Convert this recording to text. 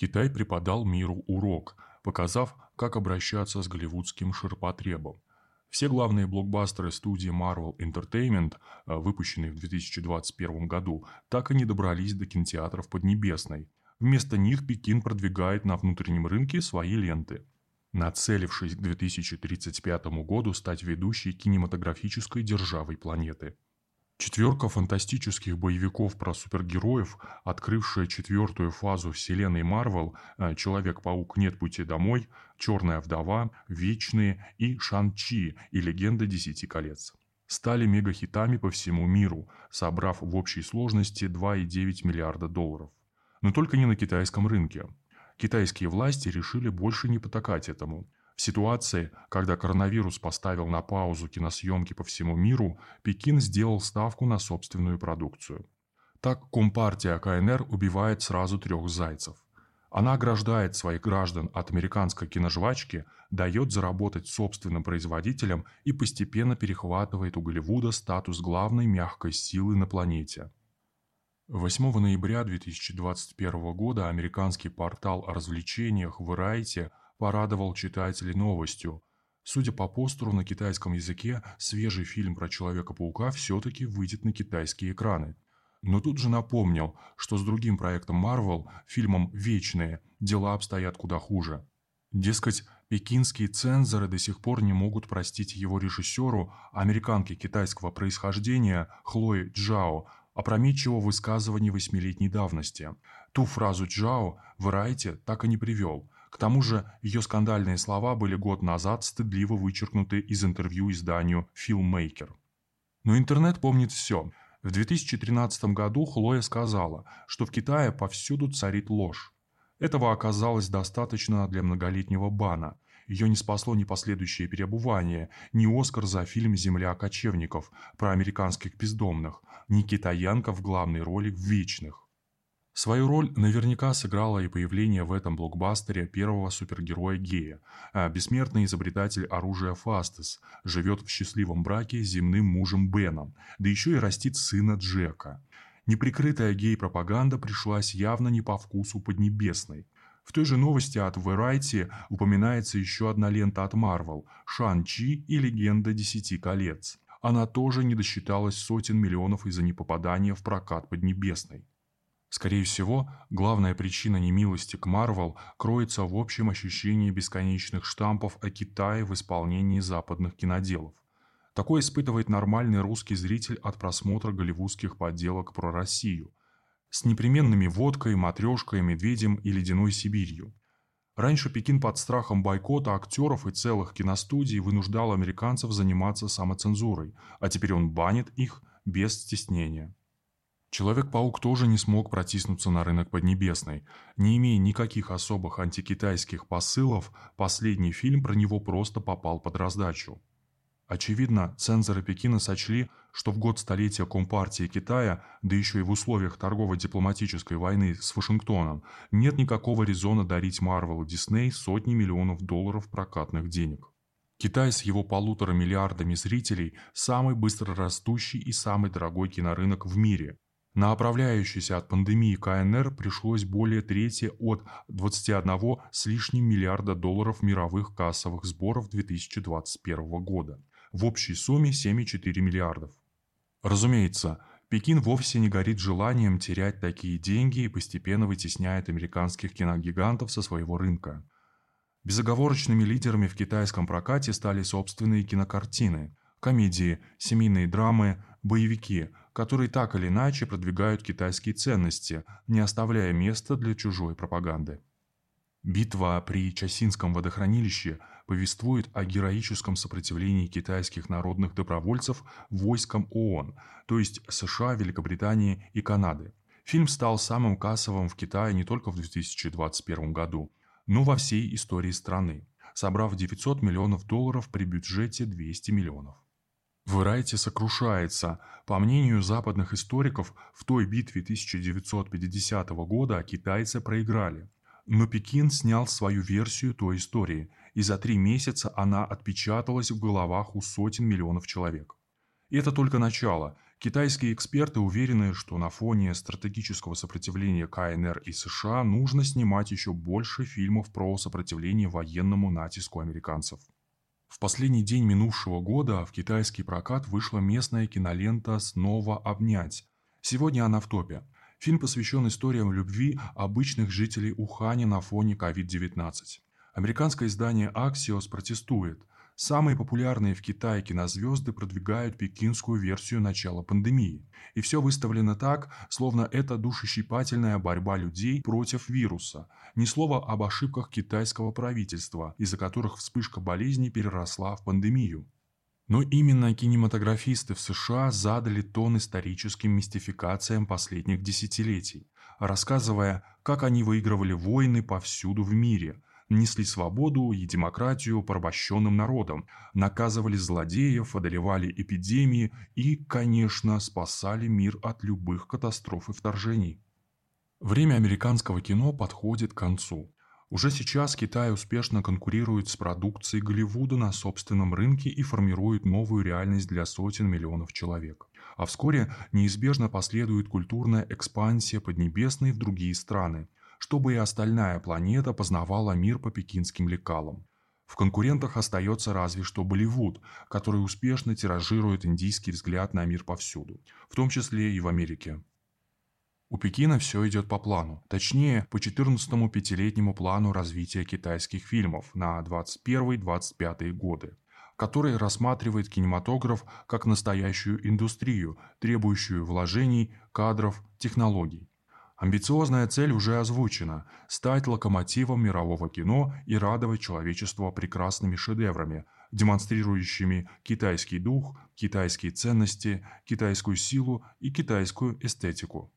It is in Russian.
Китай преподал миру урок, показав, как обращаться с голливудским ширпотребом. Все главные блокбастеры студии Marvel Entertainment, э, выпущенные в 2021 году, так и не добрались до кинотеатров Поднебесной. Вместо них Пекин продвигает на внутреннем рынке свои ленты. Нацелившись к 2035 году стать ведущей кинематографической державой планеты – Четверка фантастических боевиков про супергероев, открывшая четвертую фазу вселенной Марвел э, «Человек-паук. Нет пути домой», «Черная вдова», «Вечные» и «Шан-Чи» и «Легенда Десяти колец» стали мегахитами по всему миру, собрав в общей сложности 2,9 миллиарда долларов. Но только не на китайском рынке. Китайские власти решили больше не потакать этому – в ситуации, когда коронавирус поставил на паузу киносъемки по всему миру, Пекин сделал ставку на собственную продукцию. Так Компартия КНР убивает сразу трех зайцев. Она ограждает своих граждан от американской киножвачки, дает заработать собственным производителям и постепенно перехватывает у Голливуда статус главной мягкой силы на планете. 8 ноября 2021 года американский портал о развлечениях Variety порадовал читателей новостью. Судя по постеру на китайском языке, свежий фильм про Человека-паука все-таки выйдет на китайские экраны. Но тут же напомнил, что с другим проектом Marvel, фильмом «Вечные», дела обстоят куда хуже. Дескать, пекинские цензоры до сих пор не могут простить его режиссеру, американке китайского происхождения Хлое Джао, опрометчивого высказывания восьмилетней давности. Ту фразу Джао Варайте так и не привел – тому же ее скандальные слова были год назад стыдливо вычеркнуты из интервью изданию «Filmmaker». Но интернет помнит все. В 2013 году Хлоя сказала, что в Китае повсюду царит ложь. Этого оказалось достаточно для многолетнего бана. Ее не спасло ни последующее переобувание, ни Оскар за фильм «Земля кочевников» про американских бездомных, ни китаянка в главной роли в «Вечных». Свою роль наверняка сыграло и появление в этом блокбастере первого супергероя-гея. А бессмертный изобретатель оружия Фастес живет в счастливом браке с земным мужем Беном, да еще и растит сына Джека. Неприкрытая гей-пропаганда пришлась явно не по вкусу Поднебесной. В той же новости от Variety упоминается еще одна лента от Marvel – «Шан-Чи и легенда Десяти колец». Она тоже не досчиталась сотен миллионов из-за непопадания в прокат Поднебесной. Скорее всего, главная причина немилости к Марвел кроется в общем ощущении бесконечных штампов о Китае в исполнении западных киноделов. Такое испытывает нормальный русский зритель от просмотра голливудских подделок про Россию. С непременными водкой, матрешкой, медведем и ледяной Сибирью. Раньше Пекин под страхом бойкота актеров и целых киностудий вынуждал американцев заниматься самоцензурой, а теперь он банит их без стеснения. Человек-паук тоже не смог протиснуться на рынок Поднебесной. Не имея никаких особых антикитайских посылов, последний фильм про него просто попал под раздачу. Очевидно, цензоры Пекина сочли, что в год столетия Компартии Китая, да еще и в условиях торгово-дипломатической войны с Вашингтоном, нет никакого резона дарить Марвел и Дисней сотни миллионов долларов прокатных денег. Китай с его полутора миллиардами зрителей – самый быстро растущий и самый дорогой кинорынок в мире – на оправляющийся от пандемии КНР пришлось более трети от 21 с лишним миллиарда долларов мировых кассовых сборов 2021 года. В общей сумме 7,4 миллиардов. Разумеется, Пекин вовсе не горит желанием терять такие деньги и постепенно вытесняет американских киногигантов со своего рынка. Безоговорочными лидерами в китайском прокате стали собственные кинокартины, комедии, семейные драмы, боевики, которые так или иначе продвигают китайские ценности, не оставляя места для чужой пропаганды. Битва при Часинском водохранилище повествует о героическом сопротивлении китайских народных добровольцев войскам ООН, то есть США, Великобритании и Канады. Фильм стал самым кассовым в Китае не только в 2021 году, но во всей истории страны, собрав 900 миллионов долларов при бюджете 200 миллионов. Варайте сокрушается. По мнению западных историков, в той битве 1950 года китайцы проиграли. Но Пекин снял свою версию той истории, и за три месяца она отпечаталась в головах у сотен миллионов человек. И это только начало. Китайские эксперты уверены, что на фоне стратегического сопротивления КНР и США нужно снимать еще больше фильмов про сопротивление военному натиску американцев. Последний день минувшего года в китайский прокат вышла местная кинолента «Снова обнять». Сегодня она в топе. Фильм посвящен историям любви обычных жителей Уханя на фоне COVID-19. Американское издание Axios протестует. Самые популярные в Китае кинозвезды продвигают пекинскую версию начала пандемии. И все выставлено так, словно это душещипательная борьба людей против вируса. Ни слова об ошибках китайского правительства, из-за которых вспышка болезни переросла в пандемию. Но именно кинематографисты в США задали тон историческим мистификациям последних десятилетий, рассказывая, как они выигрывали войны повсюду в мире – несли свободу и демократию порабощенным народам, наказывали злодеев, одолевали эпидемии и, конечно, спасали мир от любых катастроф и вторжений. Время американского кино подходит к концу. Уже сейчас Китай успешно конкурирует с продукцией Голливуда на собственном рынке и формирует новую реальность для сотен миллионов человек. А вскоре неизбежно последует культурная экспансия Поднебесной в другие страны – чтобы и остальная планета познавала мир по пекинским лекалам. В конкурентах остается разве что Болливуд, который успешно тиражирует индийский взгляд на мир повсюду, в том числе и в Америке. У Пекина все идет по плану, точнее, по 14-му пятилетнему плану развития китайских фильмов на 21-25 годы, который рассматривает кинематограф как настоящую индустрию, требующую вложений, кадров, технологий. Амбициозная цель уже озвучена – стать локомотивом мирового кино и радовать человечество прекрасными шедеврами, демонстрирующими китайский дух, китайские ценности, китайскую силу и китайскую эстетику.